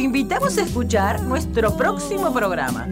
invitamos a escuchar nuestro próximo programa.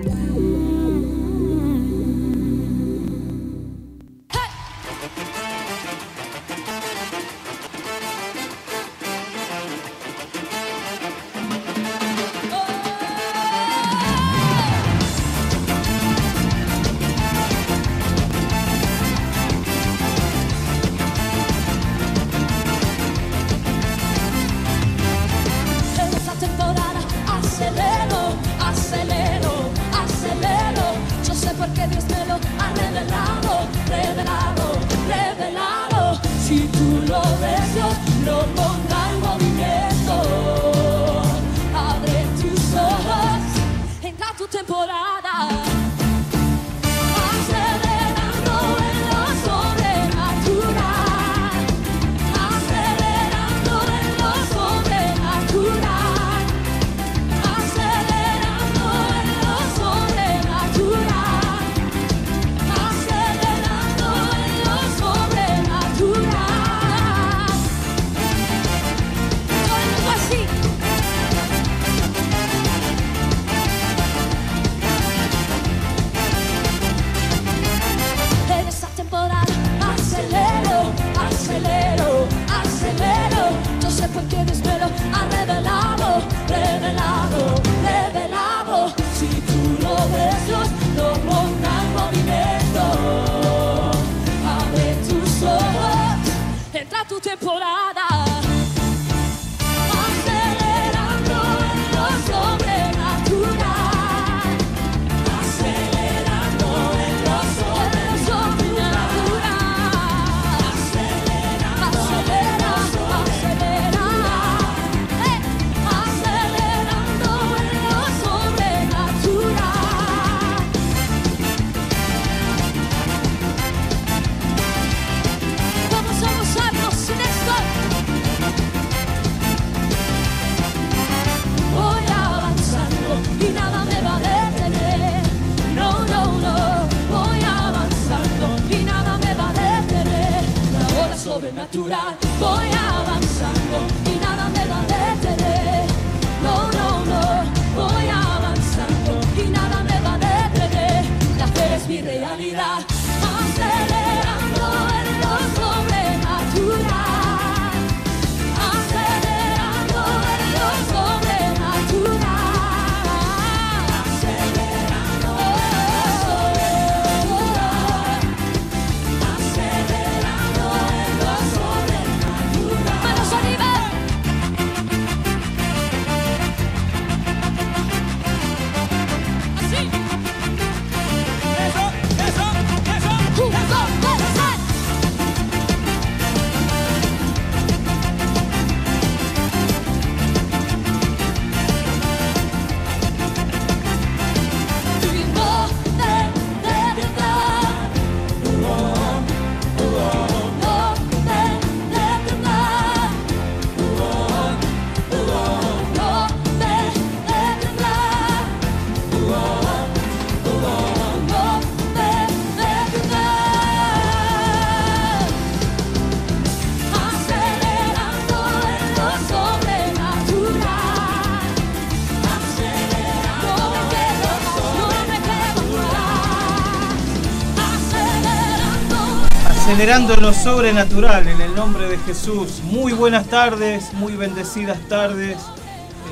Generando lo sobrenatural en el nombre de Jesús. Muy buenas tardes, muy bendecidas tardes.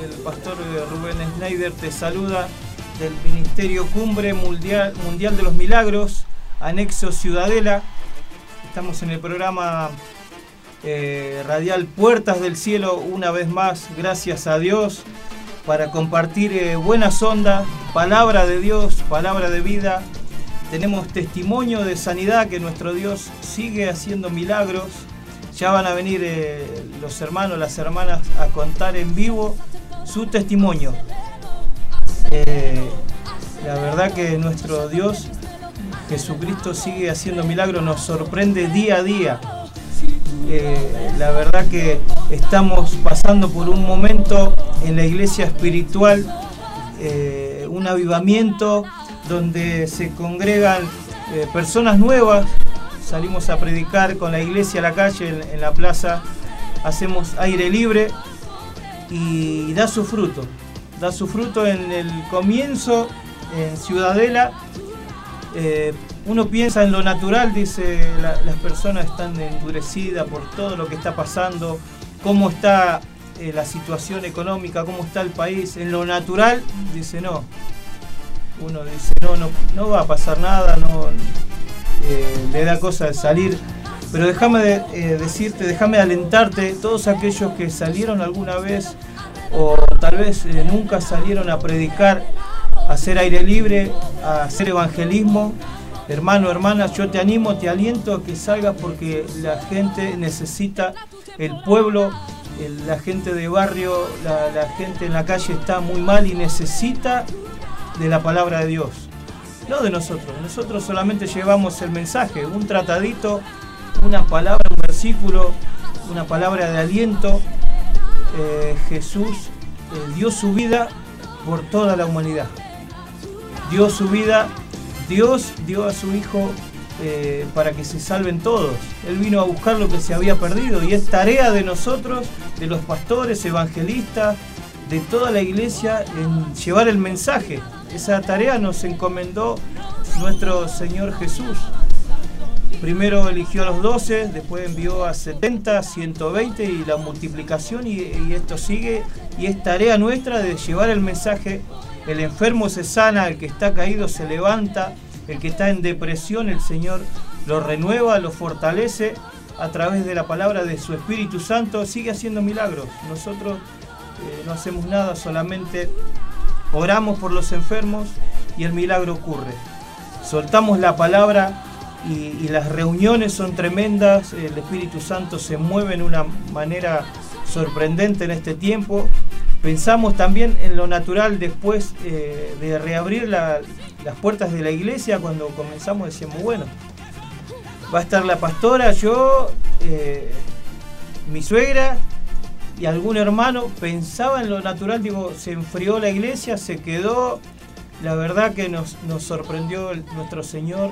El pastor Rubén Schneider te saluda del Ministerio Cumbre Mundial, Mundial de los Milagros, anexo Ciudadela. Estamos en el programa eh, radial Puertas del Cielo una vez más, gracias a Dios, para compartir eh, buenas ondas, palabra de Dios, palabra de vida, tenemos testimonio de sanidad que nuestro Dios sigue haciendo milagros. Ya van a venir eh, los hermanos, las hermanas a contar en vivo su testimonio. Eh, la verdad que nuestro Dios, Jesucristo, sigue haciendo milagros, nos sorprende día a día. Eh, la verdad que estamos pasando por un momento en la iglesia espiritual, un avivamiento donde se congregan eh, personas nuevas. Salimos a predicar con la iglesia a la calle, en, la plaza. Hacemos aire libre y da su fruto. da su fruto en el comienzo, en Ciudadela. Eh, uno piensa en lo natural, dice, las personas están endurecidas por todo lo que está pasando, cómo está eh, la situación económica, cómo está el país. En lo natural, dice, no. Uno dice, no, no, no va a pasar nada, no eh, le da cosa de salir. Pero déjame decirte, déjame alentarte, todos aquellos que salieron alguna vez o tal vez nunca salieron a predicar, a hacer aire libre, a hacer evangelismo, Hermano, hermanas, yo te animo, te aliento a que salgas porque la gente necesita, el pueblo, la gente de barrio, la, gente en la calle está muy mal y necesita de la palabra de Dios. No de nosotros, nosotros solamente llevamos el mensaje, un tratadito, una palabra, un versículo, una palabra de aliento. Eh, Jesús dio su vida por toda la humanidad. Dio su vida Dios dio a su Hijo eh, para que se salven todos. Él vino a buscar lo que se había perdido y es tarea de nosotros, de los pastores, evangelistas, de toda la iglesia, en llevar el mensaje. Esa tarea nos encomendó nuestro Señor Jesús. Primero eligió a los 12, después envió a 70, 120 y la multiplicación y, esto sigue. Y es tarea nuestra de llevar el mensaje el enfermo se sana, el que está caído se levanta, el que está en depresión, el Señor lo renueva, lo fortalece a través de la palabra de su Espíritu Santo, sigue haciendo milagros. Nosotros eh, no hacemos nada, solamente oramos por los enfermos y el milagro ocurre. Soltamos la palabra y, las reuniones son tremendas, el Espíritu Santo se mueve en una manera sorprendente en este tiempo Pensamos también en lo natural después eh, de reabrir las puertas de la iglesia, cuando comenzamos decíamos, bueno, va a estar la pastora, yo, eh, mi suegra y algún hermano, pensaba en lo natural, digo, se enfrió la iglesia, se quedó, la verdad que nos, sorprendió nuestro Señor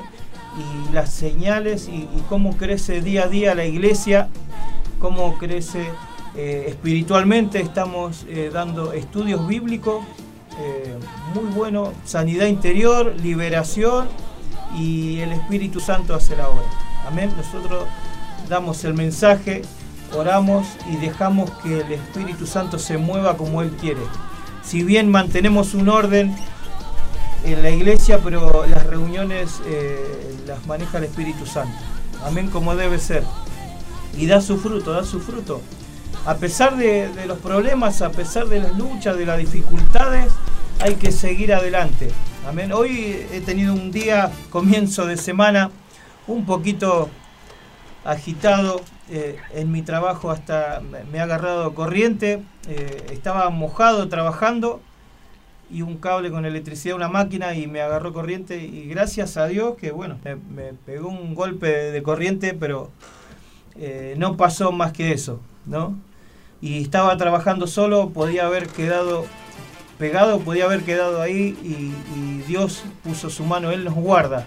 y las señales y cómo crece día a día la iglesia, cómo crece eh, espiritualmente estamos eh, dando estudios bíblicos, eh, muy bueno, sanidad interior, liberación y el Espíritu Santo hace la obra. Amén. Nosotros damos el mensaje, oramos y dejamos que el Espíritu Santo se mueva como Él quiere. Si bien mantenemos un orden en la iglesia, pero las reuniones las maneja el Espíritu Santo. Amén, como debe ser. Y da su fruto, da su fruto a pesar de, los problemas, a pesar de las luchas, de las dificultades, hay que seguir adelante. Amén. Hoy he tenido un día, comienzo de semana, un poquito agitado. Eh, en mi trabajo hasta me ha agarrado corriente. Eh, estaba mojado trabajando y un cable con electricidad, una máquina y me agarró corriente. Y gracias a Dios que, bueno, me, pegó un golpe de corriente, pero eh, no pasó más que eso, ¿no? y estaba trabajando solo, podía haber quedado pegado, podía haber quedado ahí y, Dios puso su mano, Él nos guarda.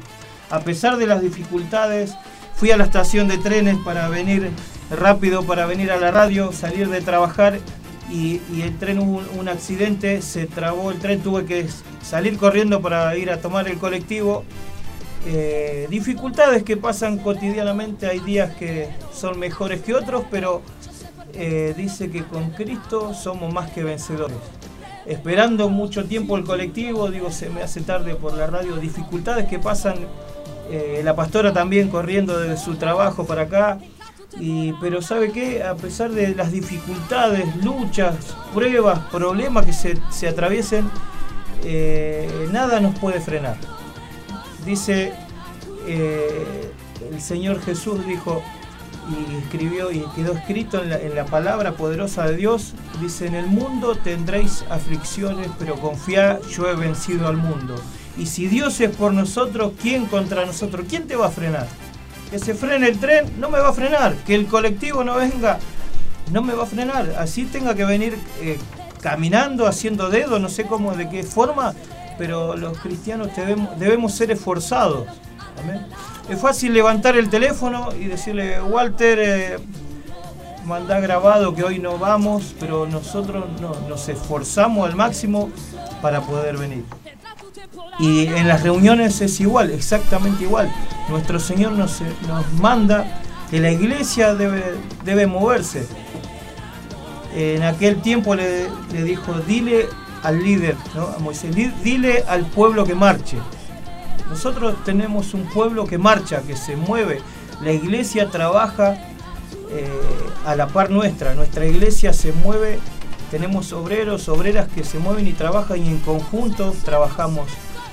A pesar de las dificultades, fui a la estación de trenes para venir rápido, para venir a la radio, salir de trabajar y, el tren hubo un, accidente, se trabó el tren, tuve que salir corriendo para ir a tomar el colectivo. Eh, dificultades que pasan cotidianamente, hay días que son mejores que otros, pero eh, dice que con Cristo somos más que vencedores. Esperando mucho tiempo el colectivo, digo, se me hace tarde por la radio, dificultades que pasan, eh, la pastora también corriendo desde su trabajo para acá, y, pero ¿sabe qué? A pesar de las dificultades, luchas, pruebas, problemas que se, atraviesen, eh, nada nos puede frenar. Dice el Señor Jesús, dijo, y escribió y quedó escrito en la, palabra poderosa de Dios, dice, en el mundo tendréis aflicciones, pero confiad, yo he vencido al mundo. Y si Dios es por nosotros, ¿quién contra nosotros? ¿Quién te va a frenar? Que se frene el tren, no me va a frenar. Que el colectivo no venga, no me va a frenar. Así tenga que venir eh, caminando, haciendo dedo, no sé cómo, de qué forma, pero los cristianos debemos, ser esforzados. Es fácil levantar el teléfono y decirle, Walter, eh, mandá grabado que hoy no vamos, pero nosotros no, nos esforzamos al máximo para poder venir. Y en las reuniones es igual, exactamente igual. Nuestro Señor nos, nos manda que la iglesia debe, debe moverse. En aquel tiempo le, dijo, dile al líder, ¿no? a Moisés, dile al pueblo que marche. Nosotros tenemos un pueblo que marcha, que se mueve. La iglesia trabaja eh, a la par nuestra. Nuestra iglesia se mueve, tenemos obreros, obreras que se mueven y trabajan y en conjunto trabajamos.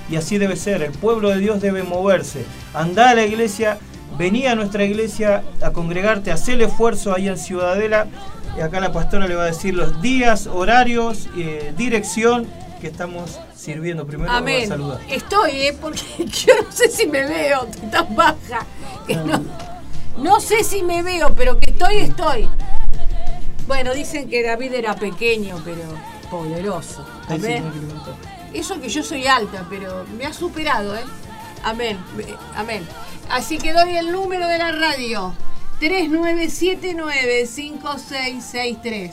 Y así debe ser, el pueblo de Dios debe moverse. Andá a la iglesia, vení a nuestra iglesia a congregarte, hacer el esfuerzo ahí en Ciudadela. Y acá la pastora le va a decir los días, horarios, eh, dirección que estamos sirviendo. Primero Amén. saludar. Estoy, ¿eh? porque yo no sé si me veo, estoy tan baja. no, sé si me veo, pero que estoy, estoy. Bueno, dicen que David era pequeño, pero poderoso. Amén. Eso que yo soy alta, pero me ha superado, ¿eh? Amén, amén. Así que doy el número de la radio. 3979-5663.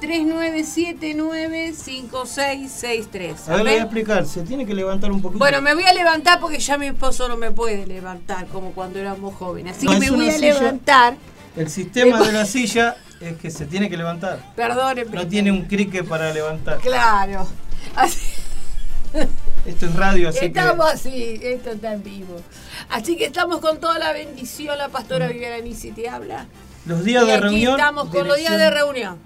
3979-5663. A ver, le voy a explicar, se tiene que levantar un poquito. Bueno, me voy a levantar porque ya mi esposo no me puede levantar como cuando éramos jóvenes. Así que me voy a levantar. El sistema de la silla es que se tiene que levantar. Perdóneme. No tiene un crique para levantar. Claro. Esto es radio, así estamos así, esto está en vivo. Así que estamos con toda la bendición, la pastora mm. Viviana si te habla. Los días de reunión. Estamos con los días de reunión.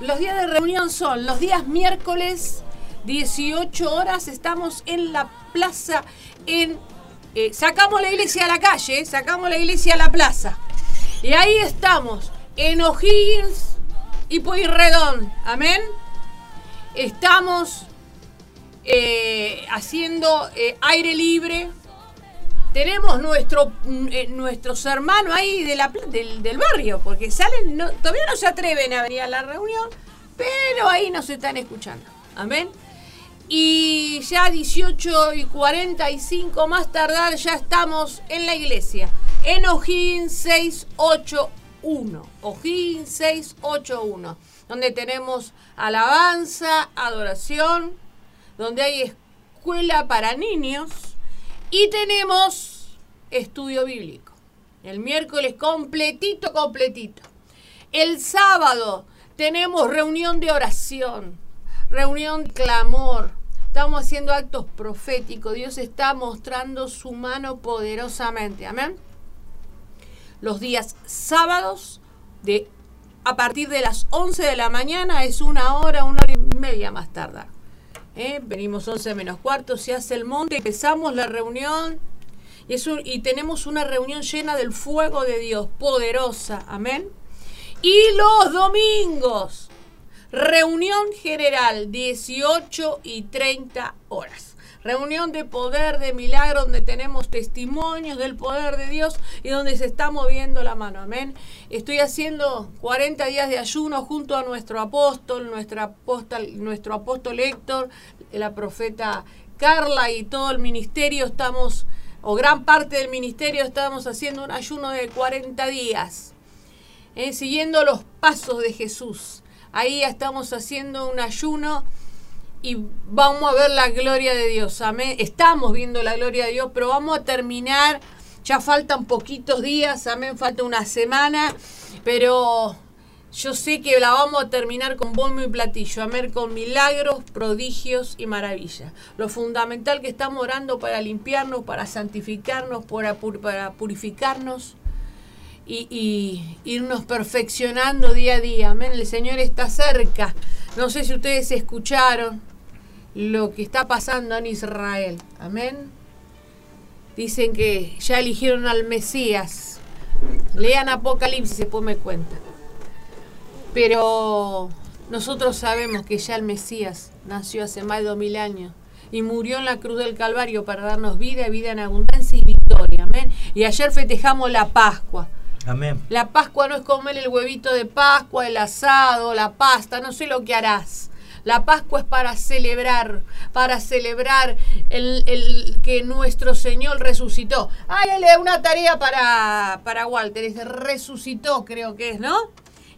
Los días de reunión son los días miércoles, 18 horas, estamos en la plaza, en eh, sacamos la iglesia a la calle, sacamos la iglesia a la plaza. Y ahí estamos, en O'Higgins y Pueyrredón. Amén. Estamos eh, haciendo eh, aire libre. Tenemos nuestro, mm, nuestros hermanos ahí del, del barrio, porque salen, todavía no se atreven a venir a la reunión, pero ahí nos están escuchando. Amén. Y ya 18 y 45 más tardar ya estamos en la iglesia. En O'Higgins 681. O'Higgins 681. Donde tenemos alabanza, adoración, donde hay escuela para niños y tenemos estudio bíblico. El miércoles completito, completito. El sábado tenemos reunión de oración, reunión de clamor. Estamos haciendo actos proféticos. Dios está mostrando su mano poderosamente. Amén. Los días sábados de a partir de las 11 de la mañana es una hora, una hora y media más tarde. ¿eh? venimos 11 menos cuarto, se hace el monte, empezamos la reunión y, y tenemos una reunión llena del fuego de Dios, poderosa, amén. Y los domingos, reunión general, 18 y 30 horas. Reunión de poder, de milagro, donde tenemos testimonios del poder de Dios y donde se está moviendo la mano. Amén. Estoy haciendo 40 días de ayuno junto a nuestro apóstol, nuestra apóstol, nuestro apóstol Héctor, la profeta Carla y todo el ministerio. Estamos, o gran parte del ministerio, estamos haciendo un ayuno de 40 días, eh, siguiendo los pasos de Jesús. Ahí estamos haciendo un ayuno y vamos a ver la gloria de Dios. Amén. Estamos viendo la gloria de Dios, pero vamos a terminar. Ya faltan poquitos días, amén, falta una semana, pero yo sé que la vamos a terminar con bombo y platillo, amén, con milagros, prodigios y maravillas. Lo fundamental que estamos orando para limpiarnos, para santificarnos, para, para purificarnos y irnos perfeccionando día a día. Amén. El Señor está cerca. No sé si ustedes escucharon lo que está pasando en Israel. Amén. Dicen que ya eligieron al Mesías. Lean Apocalipsis y después me cuentan. Pero nosotros sabemos que ya el Mesías nació hace más de dos mil años y murió en la cruz del Calvario para darnos vida, vida en abundancia y victoria. Amén. Y ayer festejamos la Pascua. Amén. La Pascua no es comer el huevito de Pascua, el asado, la pasta, no sé lo que harás. La Pascua es para celebrar, para celebrar el, que nuestro Señor resucitó. Ah, una tarea para, para Walter, es resucitó creo que es, ¿no?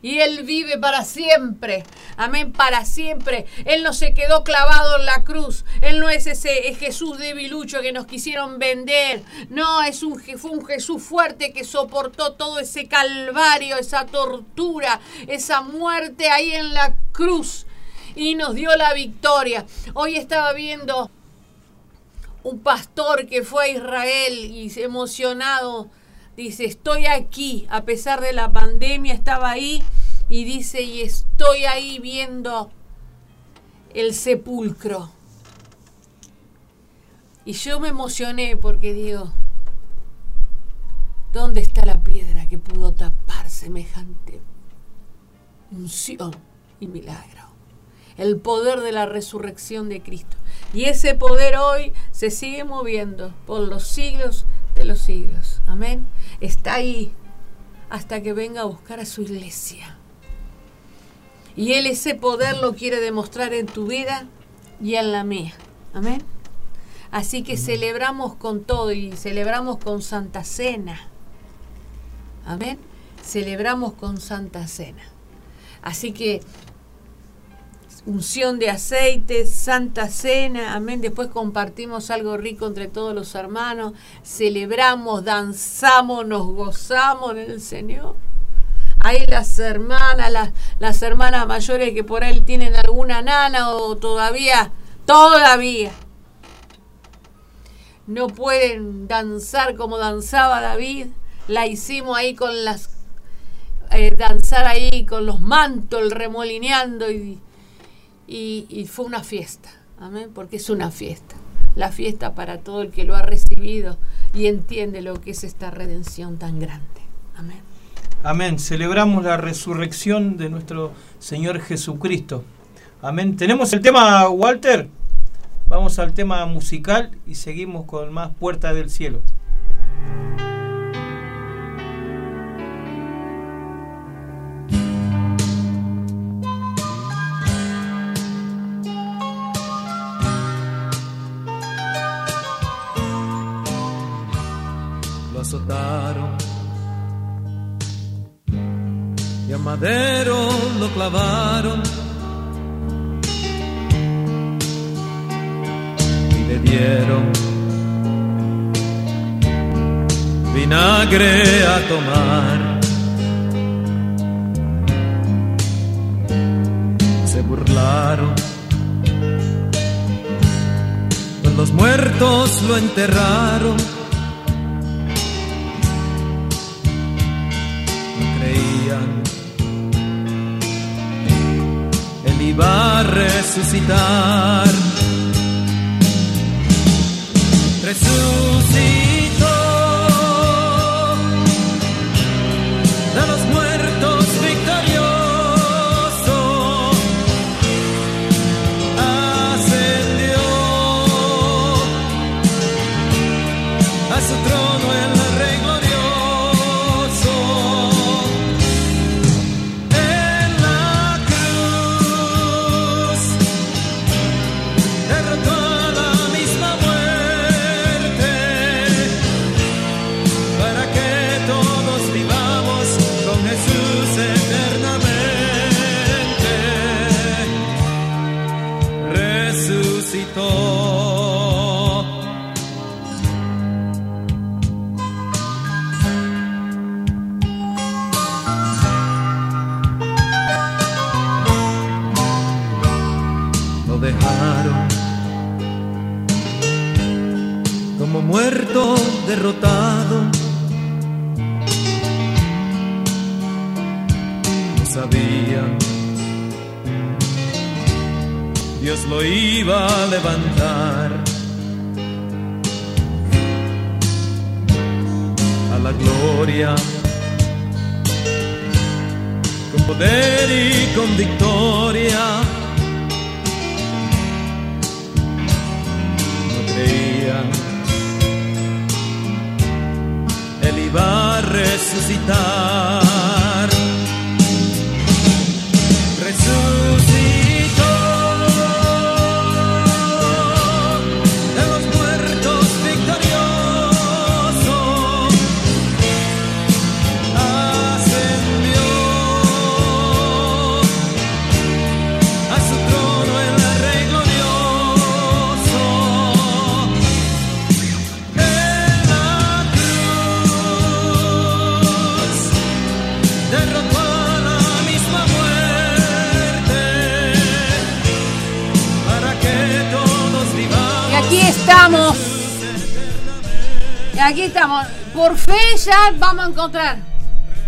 y Él vive para siempre. Amén, para siempre. Él no se quedó clavado en la cruz. Él no es ese Jesús debilucho que nos quisieron vender. No, es un, fue un Jesús fuerte que soportó todo ese calvario, esa tortura, esa muerte ahí en la cruz y nos dio la victoria. Hoy estaba viendo un pastor que fue a Israel y emocionado dice, estoy aquí, a pesar de la pandemia, estaba ahí y dice, y estoy ahí viendo el sepulcro. Y yo me emocioné porque digo, ¿dónde está la piedra que pudo tapar semejante unción y milagro? El poder de la resurrección de Cristo. Y ese poder hoy se sigue moviendo por los siglos de los siglos. Amén. Está ahí hasta que venga a buscar a su iglesia. Y Él ese poder lo quiere demostrar en tu vida y en la mía. Amén. Así que celebramos con todo y celebramos con Santa Cena. Amén. Celebramos con Santa Cena. Así que unción de aceite, santa cena, amén. Después compartimos algo rico entre todos los hermanos, celebramos, danzamos, nos gozamos en el Señor. Ahí las hermanas, las, hermanas mayores que por ahí tienen alguna nana o todavía, todavía no pueden danzar como danzaba David. La hicimos ahí con las eh, danzar ahí con los mantos, remolineando y y, fue una fiesta, amén, porque es una fiesta, la fiesta para todo el que lo ha recibido y entiende lo que es esta redención tan grande, amén. Amén, celebramos la resurrección de nuestro Señor Jesucristo, amén. Tenemos el tema, Walter, vamos al tema musical y seguimos con más Puerta del Cielo. Madero lo clavaron y le dieron vinagre a tomar. Se burlaron, pues los muertos lo enterraron Él iba a resucitar. Derrotado. No sabía, Dios lo iba a levantar. A la gloria, con poder y con victoria. Resucitar. Aquí estamos. Por fe ya vamos a encontrar.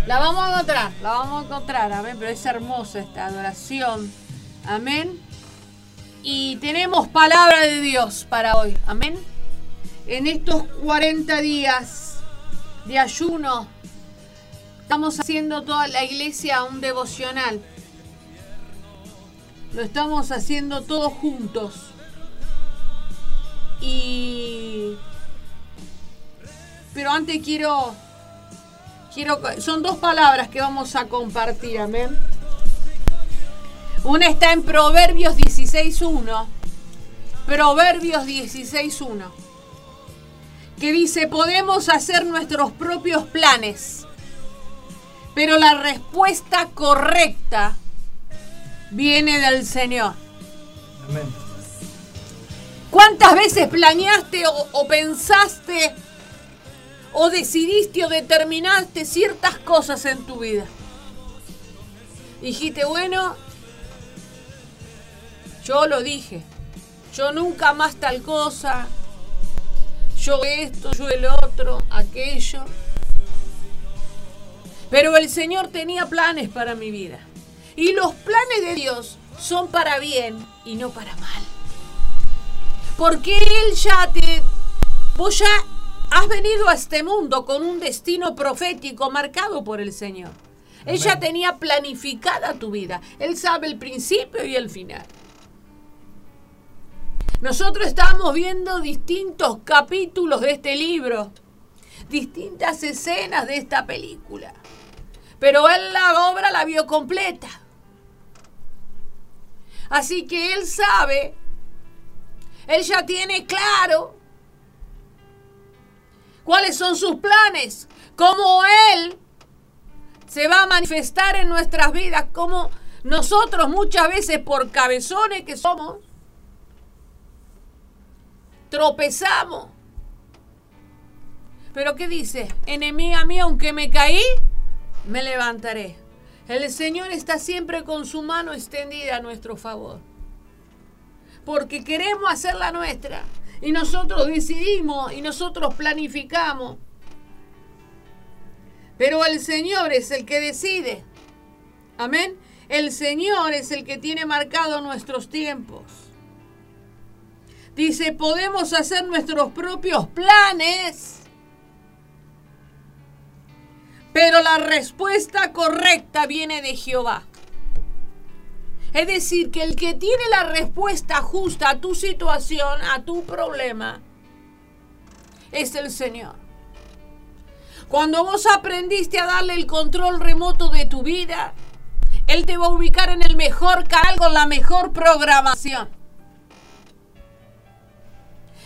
La vamos a encontrar, la vamos a encontrar, amén. Pero es hermosa esta adoración. Amén. Y tenemos palabra de Dios para hoy. Amén. En estos 40 días de ayuno, estamos haciendo toda la iglesia un devocional. Lo estamos haciendo todos juntos. Y. Pero antes quiero. Quiero. Son dos palabras que vamos a compartir, amén. Una está en Proverbios 16.1. Proverbios 16.1. Que dice, podemos hacer nuestros propios planes, pero la respuesta correcta viene del Señor. Amén. ¿Cuántas veces planeaste o, o pensaste o decidiste o determinaste ciertas cosas en tu vida? Dijiste, bueno, yo lo dije, yo nunca más tal cosa, yo esto, yo el otro, aquello. Pero el Señor tenía planes para mi vida. Y los planes de Dios son para bien y no para mal. Porque Él ya te... Vos ya has venido a este mundo con un destino profético marcado por el Señor. Amén. tenía planificada tu vida. Él sabe el principio y el final. Nosotros estamos viendo distintos capítulos de este libro, distintas escenas de esta película. Pero él la obra la vio completa. Así que él sabe, él ya tiene claro cuáles son sus planes, cómo él se va a manifestar en nuestras vidas, cómo nosotros muchas veces por cabezones que somos, tropezamos. Pero ¿qué dice? Enemiga mía, aunque me caí, me levantaré. El Señor está siempre con su mano extendida a nuestro favor. Porque queremos hacer la nuestra. Y nosotros decidimos y nosotros planificamos. Pero el Señor es el que decide. Amén. El Señor es el que tiene marcado nuestros tiempos. Dice, podemos hacer nuestros propios planes. Pero la respuesta correcta viene de Jehová. Es decir, que el que tiene la respuesta justa a tu situación, a tu problema, es el Señor. Cuando vos aprendiste a darle el control remoto de tu vida, Él te va a ubicar en el mejor canal con la mejor programación.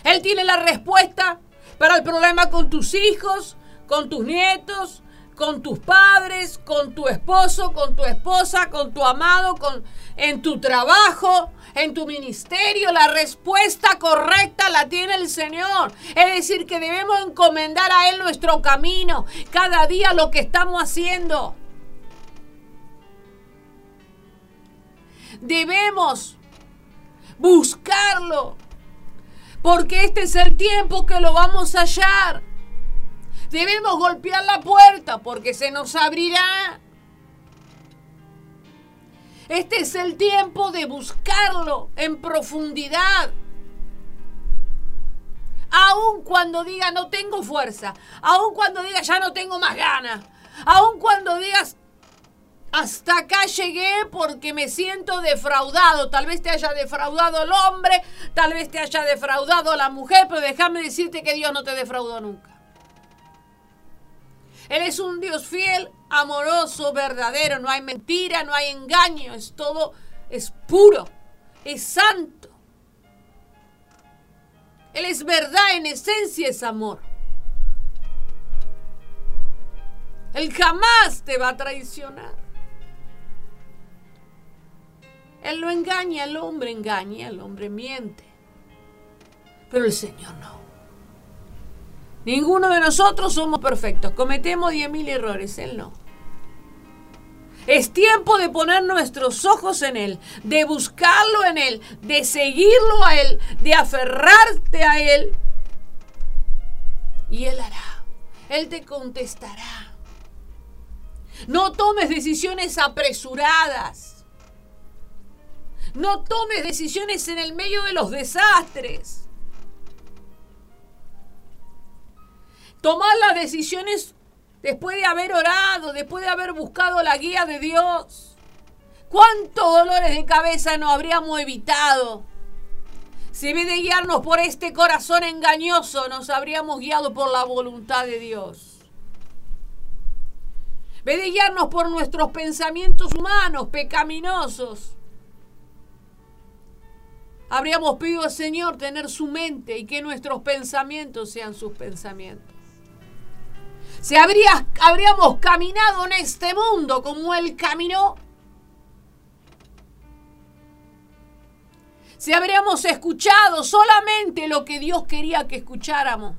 Él tiene la respuesta para el problema con tus hijos, con tus nietos, con tus padres, con tu esposo, con tu esposa, con tu amado, con, en tu trabajo, en tu ministerio. La respuesta correcta la tiene el Señor. Es decir, que debemos encomendar a Él nuestro camino, cada día lo que estamos haciendo. Debemos buscarlo, porque este es el tiempo que lo vamos a hallar. Debemos golpear la puerta porque se nos abrirá. Este es el tiempo de buscarlo en profundidad. Aun cuando diga no tengo fuerza, aun cuando diga ya no tengo más ganas, aun cuando digas hasta acá llegué porque me siento defraudado. Tal vez te haya defraudado el hombre, tal vez te haya defraudado la mujer, pero déjame decirte que Dios no te defraudó nunca. Él es un Dios fiel, amoroso, verdadero. No hay mentira, no hay engaño. Es todo, es puro, es santo. Él es verdad, en esencia es amor. Él jamás te va a traicionar. Él no engaña, el hombre engaña, el hombre miente. Pero el Señor no. Ninguno de nosotros somos perfectos. Cometemos 10.000 errores, Él no. Es tiempo de poner nuestros ojos en Él, de buscarlo en Él, de seguirlo a Él, de aferrarte a Él. Y Él hará. Él te contestará. No tomes decisiones apresuradas. No tomes decisiones en el medio de los desastres. Tomar las decisiones después de haber orado, después de haber buscado la guía de Dios. ¿Cuántos dolores de cabeza no habríamos evitado? Si en vez de guiarnos por este corazón engañoso, nos habríamos guiado por la voluntad de Dios. En vez de guiarnos por nuestros pensamientos humanos, pecaminosos, habríamos pedido al Señor tener su mente y que nuestros pensamientos sean sus pensamientos. Si habría, habríamos caminado en este mundo como Él caminó. Si habríamos escuchado solamente lo que Dios quería que escucháramos.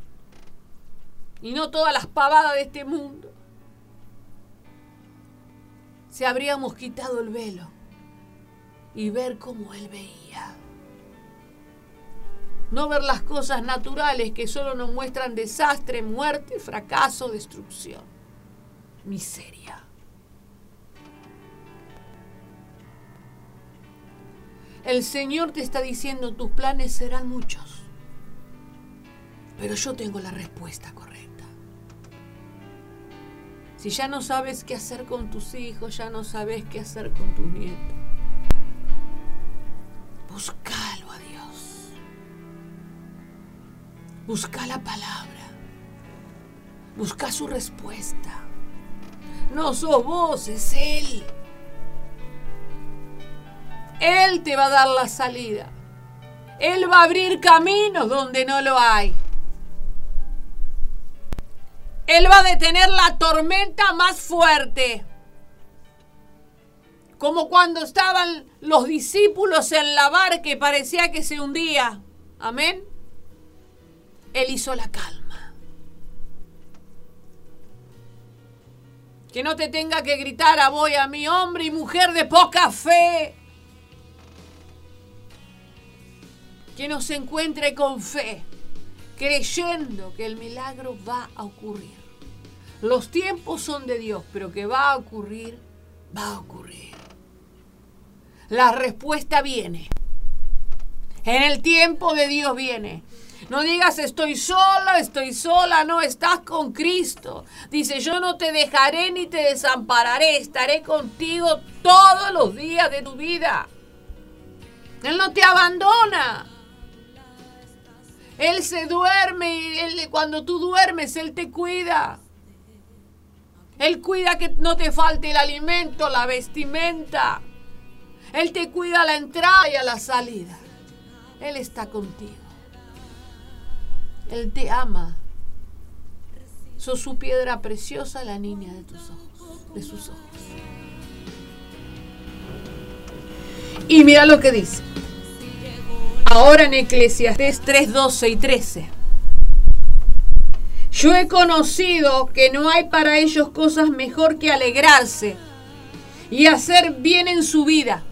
Y no todas las pavadas de este mundo. Si habríamos quitado el velo y ver cómo Él veía. No ver las cosas naturales que solo nos muestran desastre, muerte, fracaso, destrucción, miseria. El Señor te está diciendo, tus planes serán muchos, pero yo tengo la respuesta correcta. Si ya no sabes qué hacer con tus hijos, ya no sabes qué hacer con tus nietos, buscalo Busca la palabra. Busca su respuesta. No sos vos, es Él. Él te va a dar la salida. Él va a abrir caminos donde no lo hay. Él va a detener la tormenta más fuerte. Como cuando estaban los discípulos en la barca y parecía que se hundía. Amén. Él hizo la calma. Que no te tenga que gritar a vos y a mi hombre y mujer de poca fe. Que nos encuentre con fe, creyendo que el milagro va a ocurrir. Los tiempos son de Dios, pero que va a ocurrir, va a ocurrir. La respuesta viene. En el tiempo de Dios viene. No digas estoy sola, estoy sola, no, estás con Cristo. Dice, yo no te dejaré ni te desampararé, estaré contigo todos los días de tu vida. Él no te abandona. Él se duerme y cuando tú duermes, Él te cuida. Él cuida que no te falte el alimento, la vestimenta. Él te cuida a la entrada y a la salida. Él está contigo. Él te ama. Sos su piedra preciosa, la niña de tus ojos, de sus ojos. Y mira lo que dice. Ahora en Eclesiastés 3, 12 y 13. Yo he conocido que no hay para ellos cosas mejor que alegrarse y hacer bien en su vida.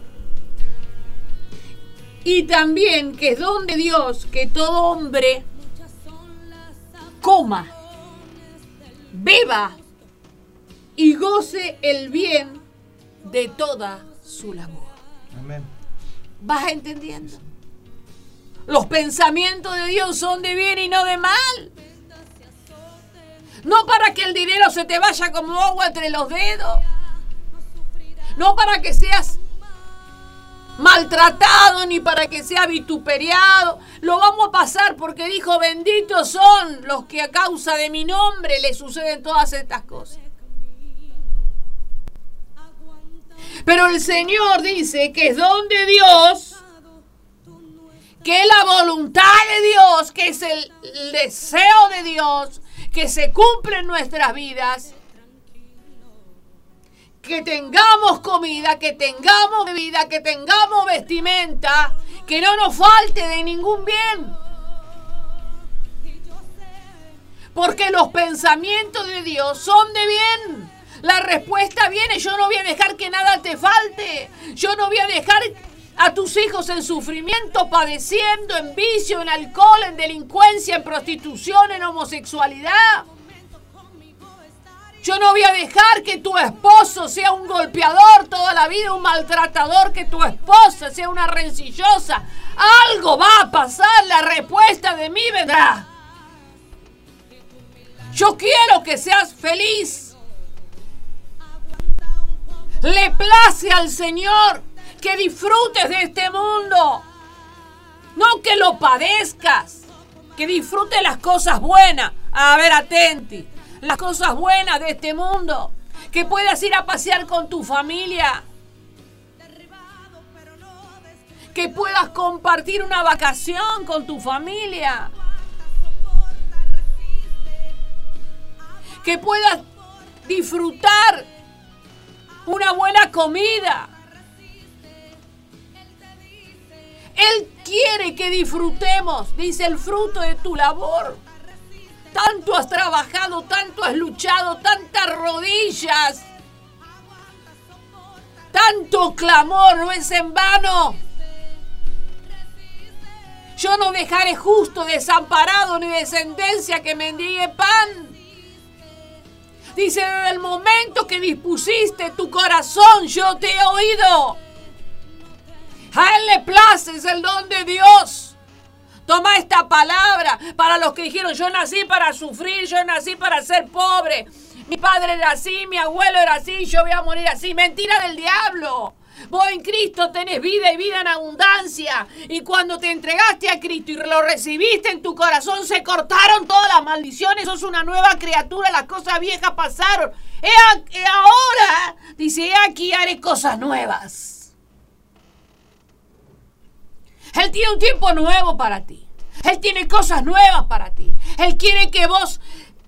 Y también que es don de Dios que todo hombre coma, beba y goce el bien de toda su labor. Amén. ¿Vas entendiendo? Los pensamientos de Dios son de bien y no de mal. No para que el dinero se te vaya como agua entre los dedos. No para que seas maltratado ni para que sea vituperiado. Lo vamos a pasar porque dijo, benditos son los que a causa de mi nombre le suceden todas estas cosas. Pero el Señor dice que es don de Dios, que es la voluntad de Dios, que es el deseo de Dios, que se cumple en nuestras vidas. Que tengamos comida, que tengamos bebida, que tengamos vestimenta, que no nos falte de ningún bien. Porque los pensamientos de Dios son de bien, La respuesta viene, yo no voy a dejar que nada te falte. Yo no voy a dejar a tus hijos en sufrimiento, padeciendo, en vicio, en alcohol, en delincuencia, en prostitución, en homosexualidad. Yo no voy a dejar que tu esposo sea un golpeador toda la vida, un maltratador, que tu esposa sea una rencillosa. Algo va a pasar, la respuesta de mí vendrá. Yo quiero que seas feliz. Le place al Señor que disfrutes de este mundo. No que lo padezcas. Que disfrutes las cosas buenas. A ver, atenti. Las cosas buenas de este mundo. Que puedas ir a pasear con tu familia. Que puedas compartir una vacación con tu familia. Que puedas disfrutar una buena comida. Él quiere que disfrutemos, dice el fruto de tu labor. Tanto has trabajado, tanto has luchado, tantas rodillas, tanto clamor, no es en vano. Yo no dejaré justo desamparado ni descendencia que mendigue pan. Dice, desde el momento que dispusiste tu corazón, yo te he oído. A Él le place, es el don de Dios. Toma esta palabra para los que dijeron, yo nací para sufrir, yo nací para ser pobre. Mi padre era así, mi abuelo era así, yo voy a morir así. Mentira del diablo. Vos en Cristo tenés vida y vida en abundancia. Y cuando te entregaste a Cristo y lo recibiste en tu corazón, se cortaron todas las maldiciones. Sos una nueva criatura, las cosas viejas pasaron. Y ahora, dice, aquí haré cosas nuevas. Él tiene un tiempo nuevo para ti. Él tiene cosas nuevas para ti. Él quiere que vos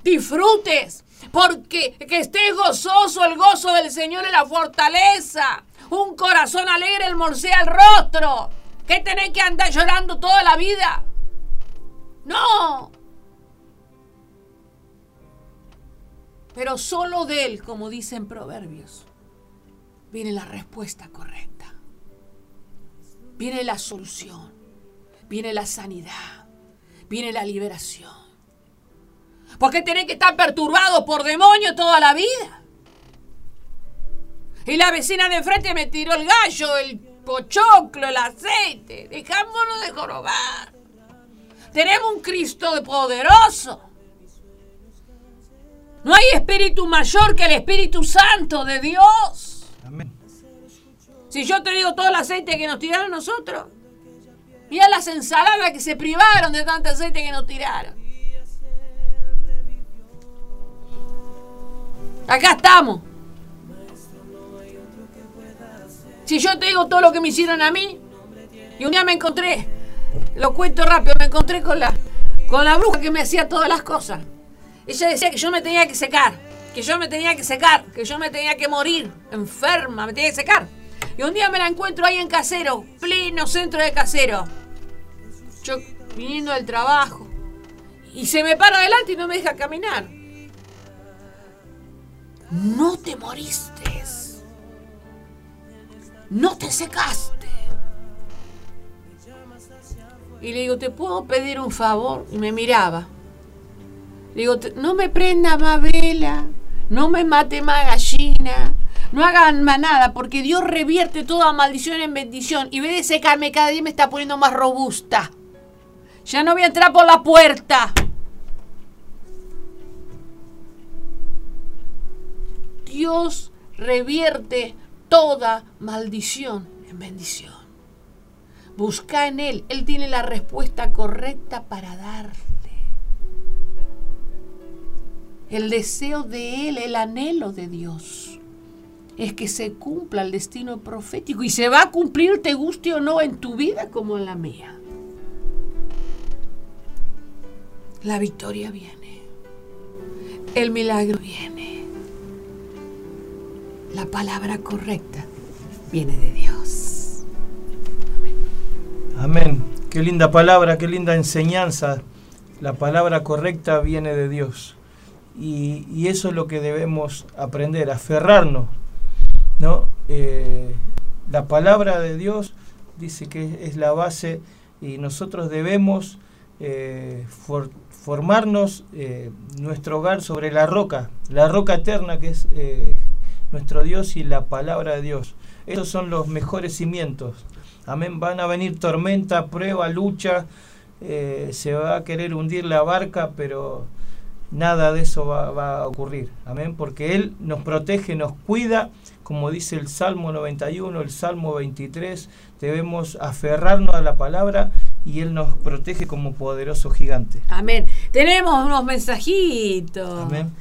disfrutes. Porque que estés gozoso, el gozo del Señor es la fortaleza. Un corazón alegre el morcea el rostro. ¿Qué tenés que andar llorando toda la vida? No. Pero solo de Él, como dicen Proverbios, viene la respuesta correcta. Viene la solución. Viene la sanidad. Viene la liberación. ¿Por qué tenés que estar perturbado por demonios toda la vida? Y la vecina de enfrente me tiró el gallo, el pochoclo, el aceite. Dejámonos de jorobar. Tenemos un Cristo poderoso. No hay espíritu mayor que el Espíritu Santo de Dios. Si yo te digo todo el aceite que nos tiraron nosotros. Mira las ensaladas que se privaron de tanto aceite que nos tiraron. Acá estamos. Si yo te digo todo lo que me hicieron a mí, y un día me encontré, lo cuento rápido, me encontré con la, con la bruja que me hacía todas las cosas. Ella decía que yo me tenía que secar, que yo me tenía que secar, que yo me tenía que morir, enferma, me tenía que secar. Y un día me la encuentro ahí en Casero, pleno centro de Casero. Yo viniendo del trabajo. Y se me para adelante y no me deja caminar. No te moriste. No te secaste. Y le digo, ¿te puedo pedir un favor? Y me miraba. Le digo, no me prenda más vela, no me mate más gallina, no hagan más nada, porque Dios revierte toda maldición en bendición. Y ve de secarme cada día me está poniendo más robusta. Ya no voy a entrar por la puerta. Dios revierte toda maldición en bendición. Busca en Él. Él tiene la respuesta correcta para darte. El deseo de Él, el anhelo de Dios, es que se cumpla el destino profético y se va a cumplir, te guste o no, en tu vida como en la mía. La victoria viene. El milagro viene. La palabra correcta viene de Dios. Amén. Qué linda palabra, qué linda enseñanza. La palabra correcta viene de Dios. y, y eso es lo que debemos aprender, aferrarnos. ¿No? Eh, la palabra de Dios dice que es la base y nosotros debemos eh, for- formarnos eh, nuestro hogar sobre la roca, la roca eterna que es nuestro Dios y la palabra de Dios. Esos son los mejores cimientos. Amén. Van a venir tormenta, prueba, lucha. se va a querer hundir la barca, pero nada de eso va, va a ocurrir. Amén. Porque Él nos protege, nos cuida, como dice el Salmo 91, el Salmo 23. Debemos aferrarnos a la palabra y Él nos protege como poderoso gigante. Amén. Tenemos unos mensajitos. Amén.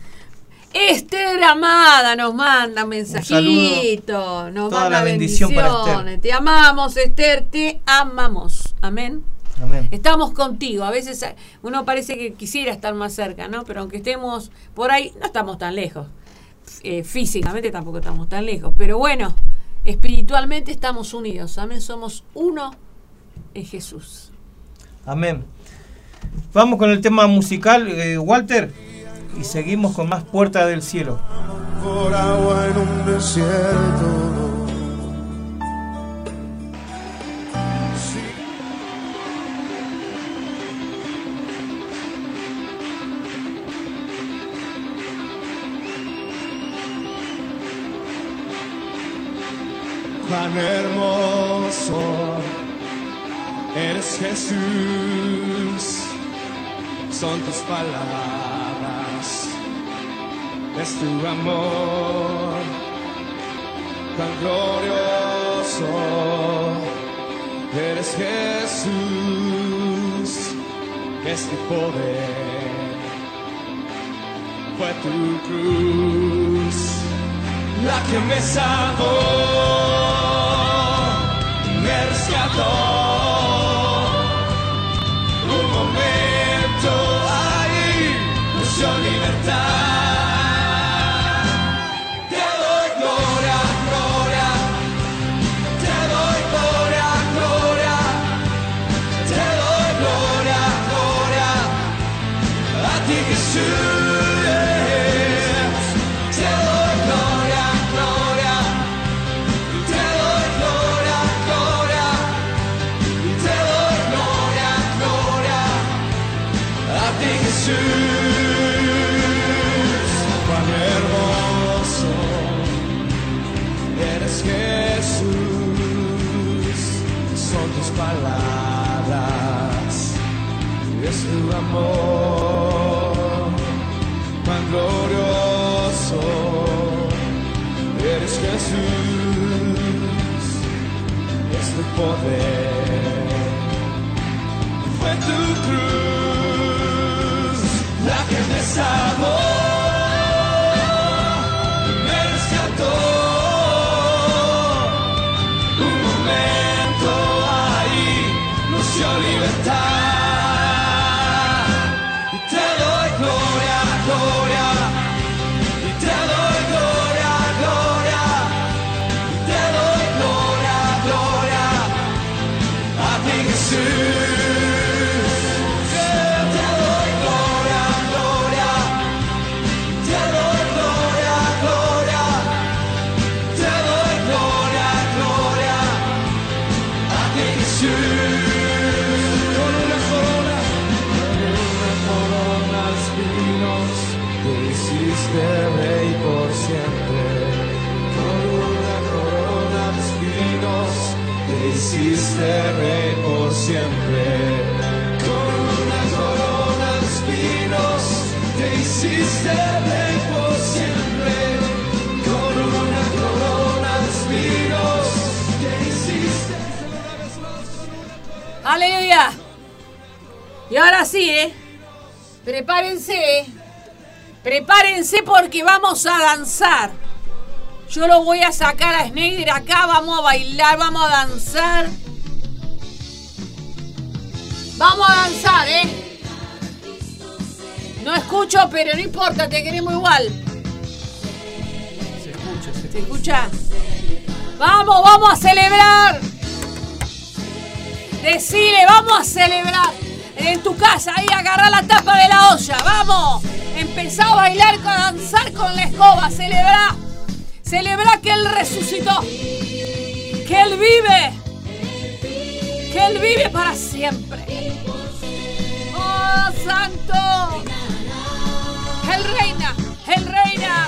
Esther Amada nos manda un mensajito. Nos Toda manda la bendición para Esther. Te amamos, Esther, te amamos. Amén. Amén. Estamos contigo. A veces uno parece que quisiera estar más cerca, ¿no? Pero aunque estemos por ahí, no estamos tan lejos. Eh, físicamente tampoco estamos tan lejos. Pero bueno, espiritualmente estamos unidos. Amén. Somos uno en Jesús. Amén. Vamos con el tema musical, eh, Walter, y seguimos con más Puerta del Cielo. por agua en un desierto. Cuán hermoso. Eres Jesús, son tus palabras. Es tu amor. Tan glorioso. Eres Jesús, es tu poder, fue tu cruz la que me salvó, me rescató. Un momento nos dio libertad. Te amor, glorioso eres Jesús, es tu poder. Fue tu cruz Aleluya. Y ahora sí, ¿eh? Prepárense. ¿eh? Prepárense porque vamos a danzar. Yo lo voy a sacar a Snyder acá, vamos a bailar, vamos a danzar. Vamos a danzar, ¿eh? No escucho, pero no importa, te queremos igual. Se escucha, se ¿Se escucha? Vamos, vamos a celebrar. Decile, vamos a celebrar. En tu casa, ahí agarra la tapa de la olla. Vamos. Empezá a bailar, a danzar con la escoba. Celebra. Celebra que Él resucitó. Que Él vive. Que Él vive para siempre. Santo. Él reina. Él reina.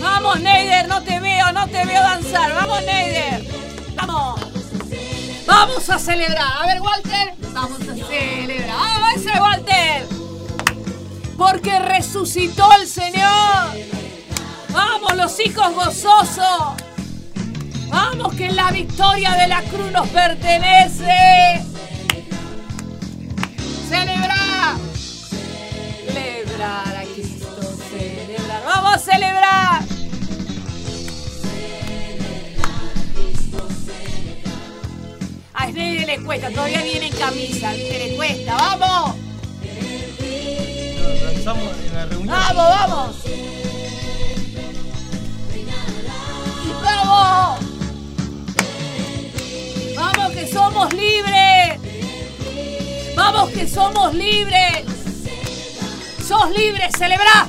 Vamos, Neider. No te veo, no te veo danzar. Vamos, Neider. Vamos. Vamos a celebrar. A ver, Walter. Vamos a celebrar. ¡Ah, ese Walter! Porque resucitó el Señor. Vamos, los hijos gozosos. Vamos, que la victoria de la cruz nos pertenece. Celebrar. Celebrar a Cristo. Celebrar. Vamos a celebrar. A Sneider le cuesta, todavía viene en camisa. Le cuesta, ¡vamos! Lanzamos en la reunión. ¡Vamos, vamos! ¡Vamos! ¡Vamos que somos libres! ¡Sos libres! ¡Celebrá!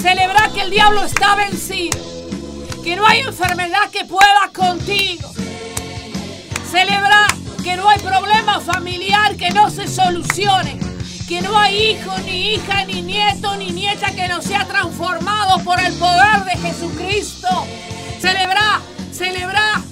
¡Celebrá que el diablo está vencido! ¡Que no hay enfermedad que pueda contigo! Celebra que no hay problema familiar que no se solucione. Que no hay hijo, ni hija, ni nieto, ni nieta que no sea transformado por el poder de Jesucristo. Celebra, celebra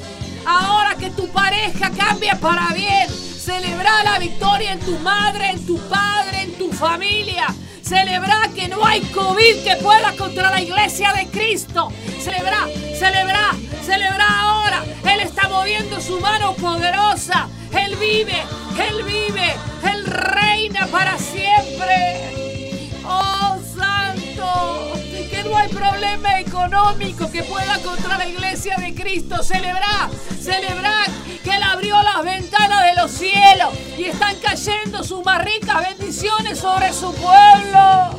ahora que tu pareja cambie para bien. Celebra la victoria en tu madre, en tu padre, en tu familia. Celebra que no hay COVID que pueda contra la iglesia de Cristo. Celebra, celebra, celebra ahora. Él está moviendo su mano poderosa. Él vive, Él vive, Él reina para siempre. Oh, Santo, que no hay problema económico que pueda contra la iglesia de Cristo. Celebra, celebra que Él abrió las ventanas de los cielos y están cayendo sus más ricas bendiciones sobre su pueblo.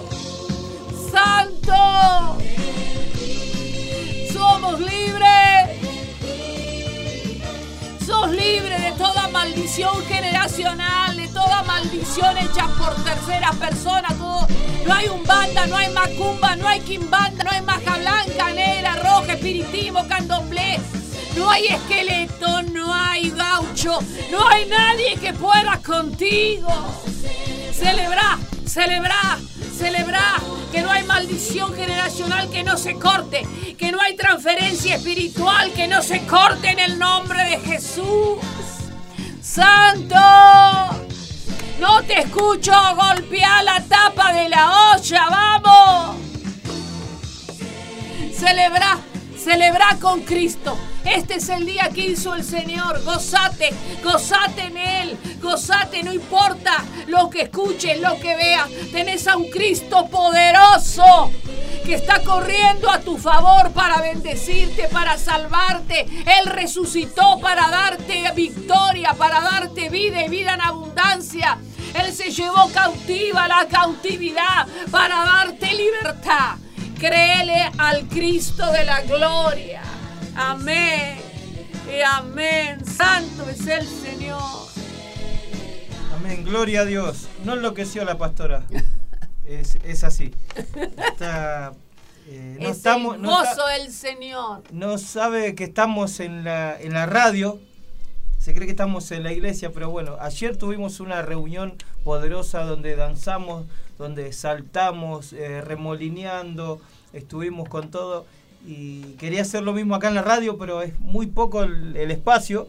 Santo, somos libres. Sos libre de toda maldición generacional, de toda maldición hecha por terceras personas. Todo. No hay umbanda, no hay macumba, no hay quimbanda, no hay maja blanca, negra, roja, espiritismo, candomblé. No hay esqueleto, no hay gaucho, no hay nadie que pueda contigo. Celebra, celebra, celebra que no hay maldición generacional que no se corte, que no hay transferencia espiritual que no se corte en el nombre de Jesús. Santo, no te escucho golpear la tapa de la olla, vamos. Celebra, celebra con Cristo. Este es el día que hizo el Señor. Gozate, gozate en Él. Gozate, no importa lo que escuches, lo que veas. Tenés a un Cristo poderoso que está corriendo a tu favor para bendecirte, para salvarte. Él resucitó para darte victoria, para darte vida y vida en abundancia. Él se llevó cautiva la cautividad para darte libertad. Créele al Cristo de la gloria. Amén. Y amén. Santo es el Señor. Amén, gloria a Dios. No enloqueció la pastora. Es, es así. Está, eh, no es estamos, el no está- del Señor. no sabe que estamos en la, en la radio. Se cree que estamos en la iglesia, pero bueno, ayer tuvimos una reunión poderosa donde danzamos, donde saltamos, eh, remolineando, estuvimos con todo. Y quería hacer lo mismo acá en la radio, pero es muy poco el, el espacio.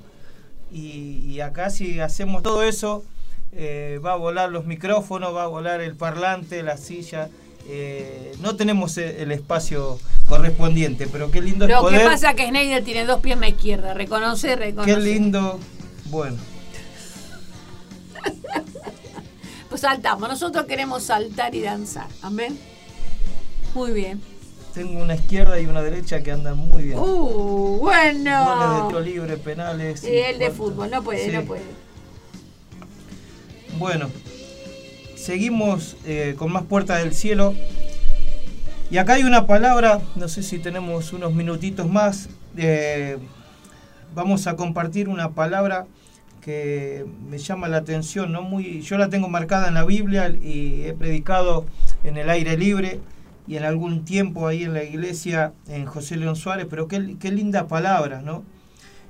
Y, y acá si hacemos todo eso, eh, va a volar los micrófonos, va a volar el parlante, la silla. eh, no tenemos el, el espacio correspondiente, pero qué lindo es Lo que poder. pasa es que Schneider tiene dos piernas izquierdas. Reconoce, reconoce. Qué lindo. Bueno, Pues saltamos. Nosotros queremos saltar y danzar. Amén. Muy bien. Tengo una izquierda y una derecha que andan muy bien. Uh, Goles de bueno. tiro libre, penales. Y el de fútbol. No puede, Sí. no puede. Bueno, seguimos eh, con más puertas del cielo. Y acá hay una palabra, no sé si tenemos unos minutitos más. eh, vamos a compartir una palabra que me llama la atención, ¿no? Muy, yo la tengo marcada en la Biblia y he predicado en el aire libre y en algún tiempo ahí en la iglesia en José León Suárez, pero qué, qué linda palabra, ¿no?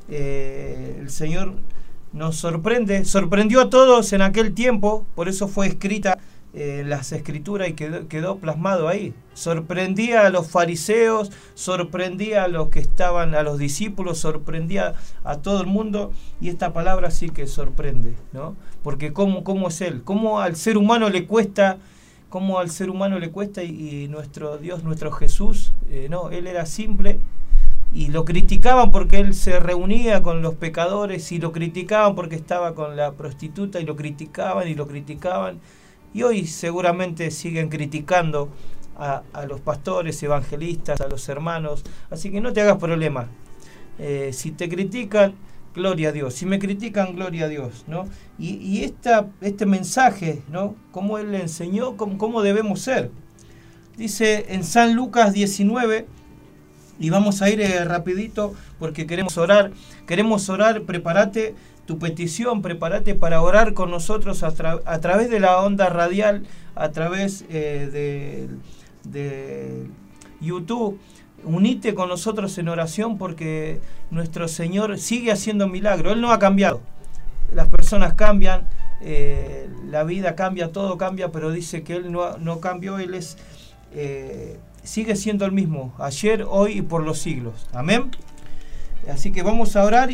Eh, el Señor nos sorprende, sorprendió a todos en aquel tiempo, por eso fue escrita eh, las escrituras y quedó, quedó, plasmado ahí. Sorprendía a los fariseos, sorprendía a los que estaban, a los discípulos, sorprendía a todo el mundo y esta palabra sí que sorprende, ¿no? Porque cómo, cómo es Él, cómo al ser humano le cuesta, cómo al ser humano le cuesta y, nuestro Dios, nuestro Jesús, eh, no, Él era simple y lo criticaban porque él se reunía con los pecadores y lo criticaban porque estaba con la prostituta y lo criticaban y lo criticaban y hoy seguramente siguen criticando a, a, los pastores, evangelistas, a los hermanos. Así que no te hagas problema. Eh, si te critican, gloria a Dios. Si me critican, gloria a Dios. ¿no? Y, y esta, este mensaje, ¿no? cómo Él le enseñó, cómo, cómo debemos ser. Dice en San Lucas 19, y vamos a ir eh, rapidito porque queremos orar. Queremos orar, prepárate tu petición, prepárate para orar con nosotros a, tra a, través de la onda radial, a través eh, de, de, YouTube. Unite con nosotros en oración porque nuestro Señor sigue haciendo milagros. Él no ha cambiado. Las personas cambian, eh, la vida cambia, todo cambia, pero dice que Él no, no cambió. Él es, eh, sigue siendo el mismo, ayer, hoy y por los siglos. Amén. Así que vamos a orar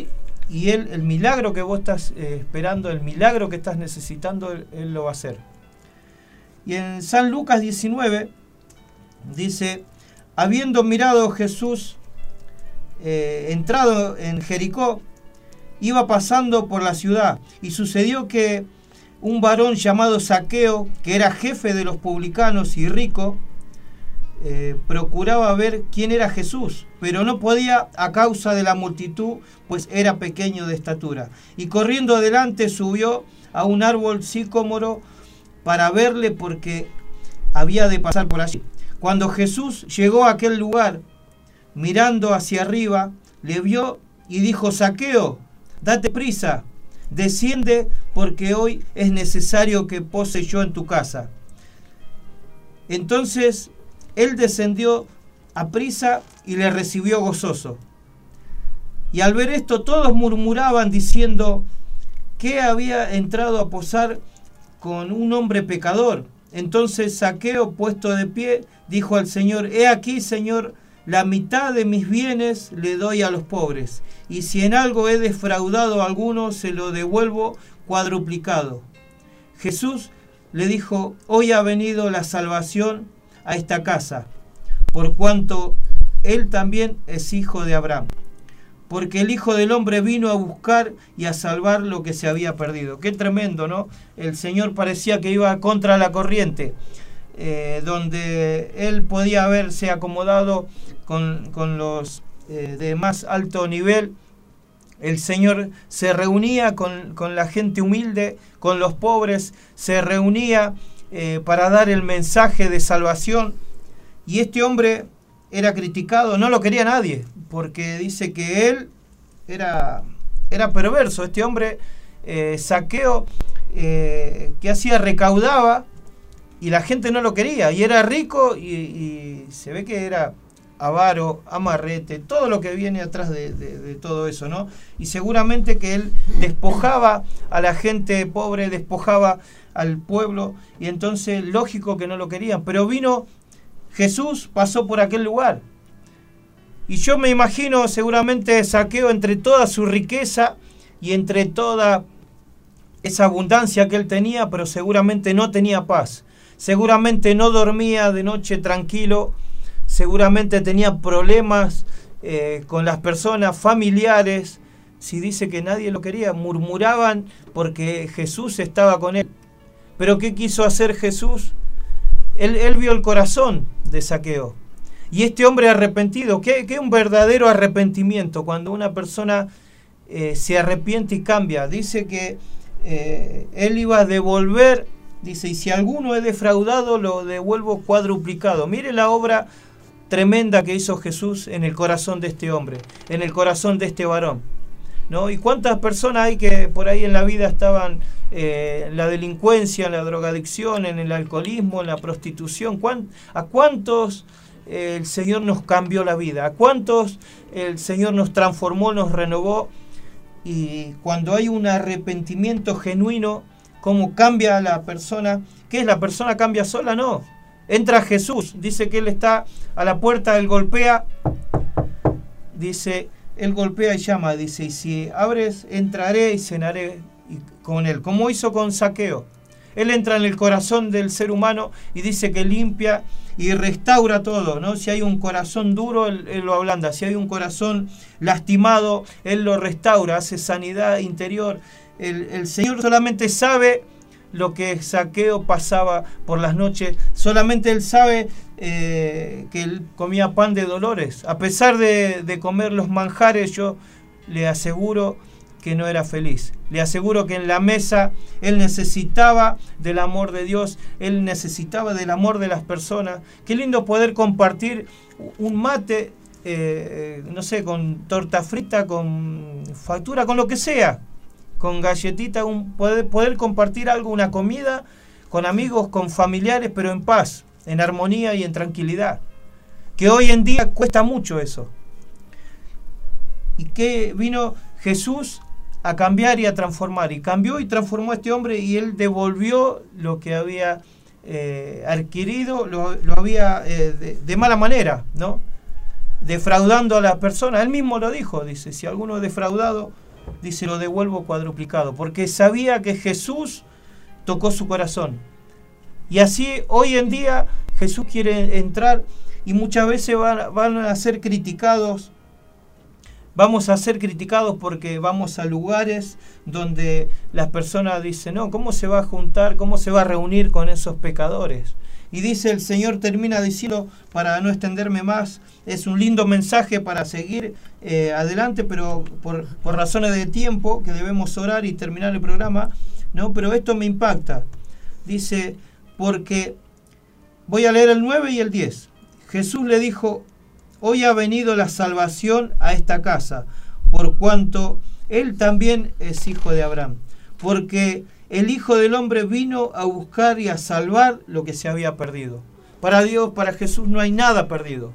y él, el milagro que vos estás eh, esperando, el milagro que estás necesitando, él, él, lo va a hacer. Y en San Lucas 19 dice, habiendo mirado Jesús eh, entrado en Jericó, iba pasando por la ciudad y sucedió que un varón llamado Saqueo, que era jefe de los publicanos y rico, eh, procuraba ver quién era Jesús, pero no podía a causa de la multitud, pues era pequeño de estatura. Y corriendo adelante subió a un árbol sicómoro para verle porque había de pasar por allí. Cuando Jesús llegó a aquel lugar, mirando hacia arriba, le vio y dijo, Saqueo, date prisa, desciende porque hoy es necesario que pose yo en tu casa. Entonces él descendió a prisa y le recibió gozoso. Y al ver esto todos murmuraban diciendo que había entrado a posar con un hombre pecador. Entonces Saqueo, puesto de pie, dijo al Señor, He aquí, Señor, la mitad de mis bienes le doy a los pobres, y si en algo he defraudado a alguno, se lo devuelvo cuadruplicado. Jesús le dijo, Hoy ha venido la salvación a esta casa, por cuanto él también es hijo de Abraham. Porque el Hijo del Hombre vino a buscar y a salvar lo que se había perdido. Qué tremendo, ¿no? El Señor parecía que iba contra la corriente, eh, donde él podía haberse acomodado con, con los eh, de más alto nivel. El Señor se reunía con, con, la gente humilde, con los pobres, se reunía eh, para dar el mensaje de salvación. Y este hombre era criticado, no lo quería nadie, porque dice que él era, era perverso. Este hombre, eh, saqueo, eh, que hacía, recaudaba y la gente no lo quería. Y era rico y, se ve que era avaro, amarrete, todo lo que viene atrás de, todo eso, ¿no? Y seguramente que él despojaba a la gente pobre, despojaba al pueblo y entonces lógico que no lo querían. Pero vino Jesús, pasó por aquel lugar. Y yo me imagino seguramente saqueo entre toda su riqueza y entre toda esa abundancia que él tenía, pero seguramente no tenía paz. Seguramente no dormía de noche tranquilo. Seguramente tenía problemas eh, con las personas familiares. Si dice que nadie lo quería, murmuraban porque Jesús estaba con él. Pero ¿qué quiso hacer Jesús? Él, vio el corazón de saqueo. Y este hombre arrepentido, ¿qué, qué un verdadero arrepentimiento? Cuando una persona eh, se arrepiente y cambia. Dice que eh, él iba a devolver, dice, y si alguno he defraudado, lo devuelvo cuadruplicado. Mire la obra tremenda que hizo Jesús en el corazón de este hombre, en el corazón de este varón. ¿No? ¿Y cuántas personas hay que por ahí en la vida estaban eh, en la delincuencia, en la drogadicción, en el alcoholismo, en la prostitución? ¿A cuántos eh, el Señor nos cambió la vida? ¿A cuántos el Señor nos transformó, nos renovó? Y cuando hay un arrepentimiento genuino, ¿cómo cambia la persona? ¿Qué es? ¿La persona cambia sola? No. Entra Jesús, dice que Él está a la puerta, Él golpea, dice, Él golpea y llama, dice, y si abres, entraré y cenaré con Él, como hizo con Saqueo. Él entra en el corazón del ser humano y dice que limpia y restaura todo, ¿no? Si hay un corazón duro, él, lo ablanda. Si hay un corazón lastimado, Él lo restaura, hace sanidad interior. El, el Señor solamente sabe lo que Saqueo pasaba por las noches. Solamente él sabe eh, que él comía pan de dolores. A pesar de, de, comer los manjares, yo le aseguro que no era feliz. Le aseguro que en la mesa él necesitaba del amor de Dios, él necesitaba del amor de las personas. Qué lindo poder compartir un mate, eh, no sé, con torta frita, con factura, con lo que sea con galletita, un, poder, poder compartir algo, una comida con amigos, con familiares, pero en paz, en armonía y en tranquilidad. Que hoy en día cuesta mucho eso. Y que vino Jesús a cambiar y a transformar. Y cambió y transformó a este hombre y él devolvió lo que había eh, adquirido, lo, había eh, de, de, mala manera, ¿no? Defraudando a la persona. Él mismo lo dijo, dice, si alguno defraudado dice, lo devuelvo cuadruplicado, porque sabía que Jesús tocó su corazón. Y así hoy en día Jesús quiere entrar y muchas veces van, van, a ser criticados. Vamos a ser criticados porque vamos a lugares donde las personas dicen, no, ¿cómo se va a juntar, cómo se va a reunir con esos pecadores? Y dice el Señor, termina diciendo, para no extenderme más, es un lindo mensaje para seguir eh, adelante, pero por, por, razones de tiempo, que debemos orar y terminar el programa, ¿no? Pero esto me impacta. Dice, porque voy a leer el 9 y el 10. Jesús le dijo, hoy ha venido la salvación a esta casa, por cuanto él también es hijo de Abraham, porque el Hijo del Hombre vino a buscar y a salvar lo que se había perdido. Para Dios, para Jesús no hay nada perdido.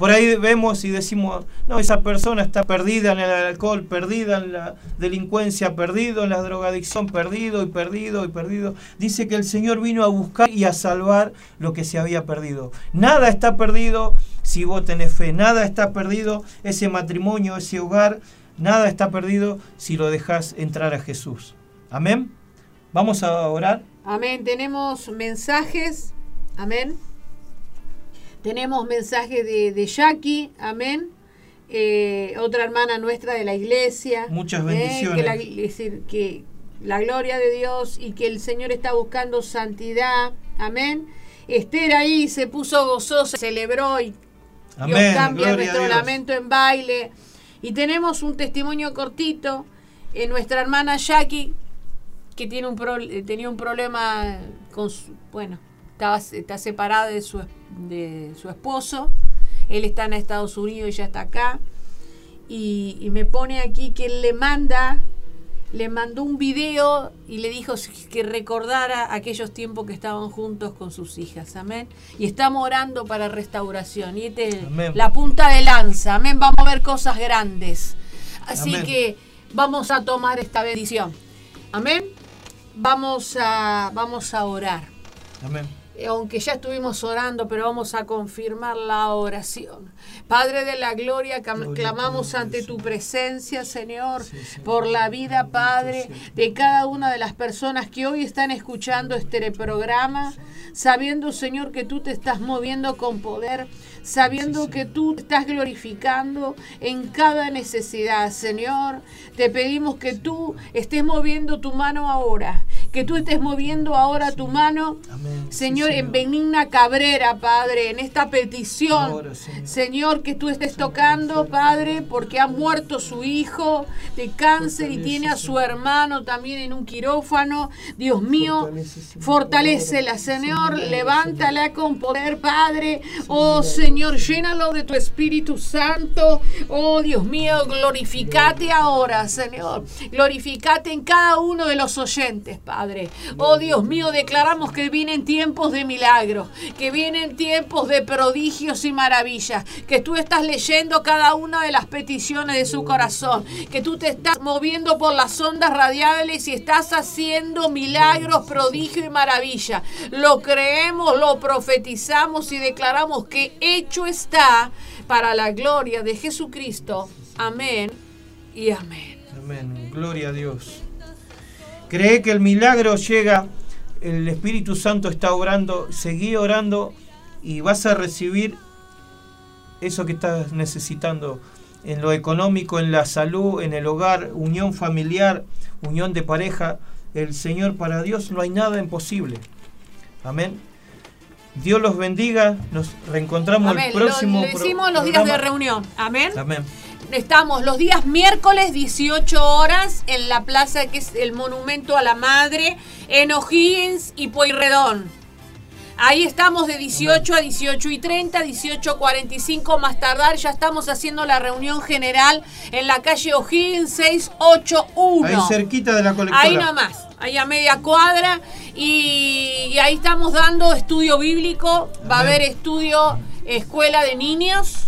Por ahí vemos y decimos, no, esa persona está perdida en el alcohol, perdida en la delincuencia, perdido en la drogadicción, perdido y perdido y perdido. Dice que el Señor vino a buscar y a salvar lo que se había perdido. Nada está perdido si vos tenés fe, nada está perdido ese matrimonio, ese hogar, nada está perdido si lo dejas entrar a Jesús. Amén. Vamos a orar. Amén. Tenemos mensajes. Amén. Tenemos mensaje de, de Jackie. Amén. Eh, otra hermana nuestra de la iglesia. Muchas bendiciones. que, la, decir, que la gloria de Dios y que el Señor está buscando santidad. Amén. Esther ahí se puso gozosa, celebró y Amén. Dios cambia nuestro lamento en baile. Y tenemos un testimonio cortito en nuestra hermana Jackie que tiene un pro- tenía un problema con su, bueno, está separada de su, es- de su esposo, él está en Estados Unidos y ella está acá, y, y me pone aquí que él le manda, le mandó un video y le dijo que recordara aquellos tiempos que estaban juntos con sus hijas, amén. Y estamos orando para restauración, y este es Amén. la punta de lanza, amén, vamos a ver cosas grandes. Así Amén. que vamos a tomar esta bendición. Amén. Vamos a, vamos a orar. Amén. Eh, Aunque ya estuvimos orando, pero vamos a confirmar la oración. Padre de la gloria, clamamos ante tu presencia, Señor, por la vida, Padre, de cada una de las personas que hoy están escuchando este programa, sabiendo, Señor, que tú te estás moviendo con poder, sabiendo Sí, que tú estás glorificando en cada necesidad, Señor. Te pedimos que tú estés moviendo tu mano ahora que tú estés moviendo ahora tu mano, Amén. Señor, en Benigna Cabrera, Padre, en esta petición. Ahora, Señor. Señor, que tú estés tocando, Padre, porque ha muerto su hijo de cáncer y tiene a su hermano también en un quirófano. Dios mío, fortalecela, Señor, levántala con poder, Padre. Oh Señor, llénalo de tu Espíritu Santo. Oh Dios mío, glorificate ahora, Señor. Glorificate en cada uno de los oyentes, Padre. Oh Dios mío, declaramos que vienen tiempos de milagros, que vienen tiempos de prodigios y maravillas, que tú estás leyendo cada una de las peticiones de su corazón, que tú te estás moviendo por las ondas radiales y estás haciendo milagros, prodigios y maravilla. Lo creemos, lo profetizamos y declaramos que hecho está para la gloria de Jesucristo. Amén y amén. Amén. Gloria a Dios. Cree que el milagro llega, el Espíritu Santo está orando, seguí orando y vas a recibir eso que estás necesitando en lo económico, en la salud, en el hogar, unión familiar, unión de pareja. El Señor, para Dios no hay nada imposible. Amén. Dios los bendiga. Nos reencontramos Amén. el Lo- próximo lo decimos los días de reunión. Amén. Amén. Estamos los días miércoles 18 horas en la plaza que es el Monumento a la Madre en O'Higgins y Pueyrredón. Ahí estamos de 18 a 18 y 30, 18 a 45 más tardar. Ya estamos haciendo la reunión general en la calle O'Higgins 681. Ahí cerquita de la colectora. Ahí nomás, ahí a media cuadra. Y, y ahí estamos dando estudio bíblico. Va a haber estudio escuela de niños.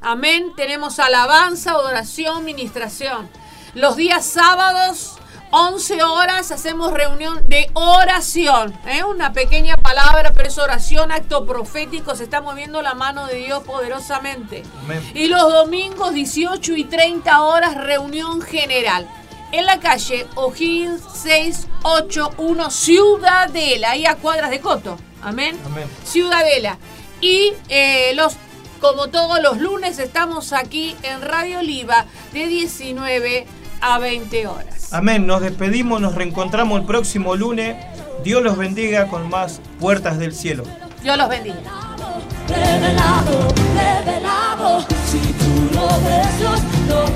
Amén. Tenemos alabanza, adoración, ministración. Los días sábados, 11 horas, hacemos reunión de oración. ¿eh? Una pequeña palabra, pero es oración, acto profético. Se está moviendo la mano de Dios poderosamente. Amén. Y los domingos, 18 y 30 horas, reunión general. En la calle O'Higgins 681, Ciudadela, ahí a cuadras de Coto. Amén. Amén. Ciudadela. Y eh, los, como todos los lunes, estamos aquí en Radio Oliva de 19 a 20 horas. Amén, nos despedimos, nos reencontramos el próximo lunes. Dios los bendiga con más puertas del cielo. Dios los bendiga. Revelado, revelado, si tú lo ves, Dios lo.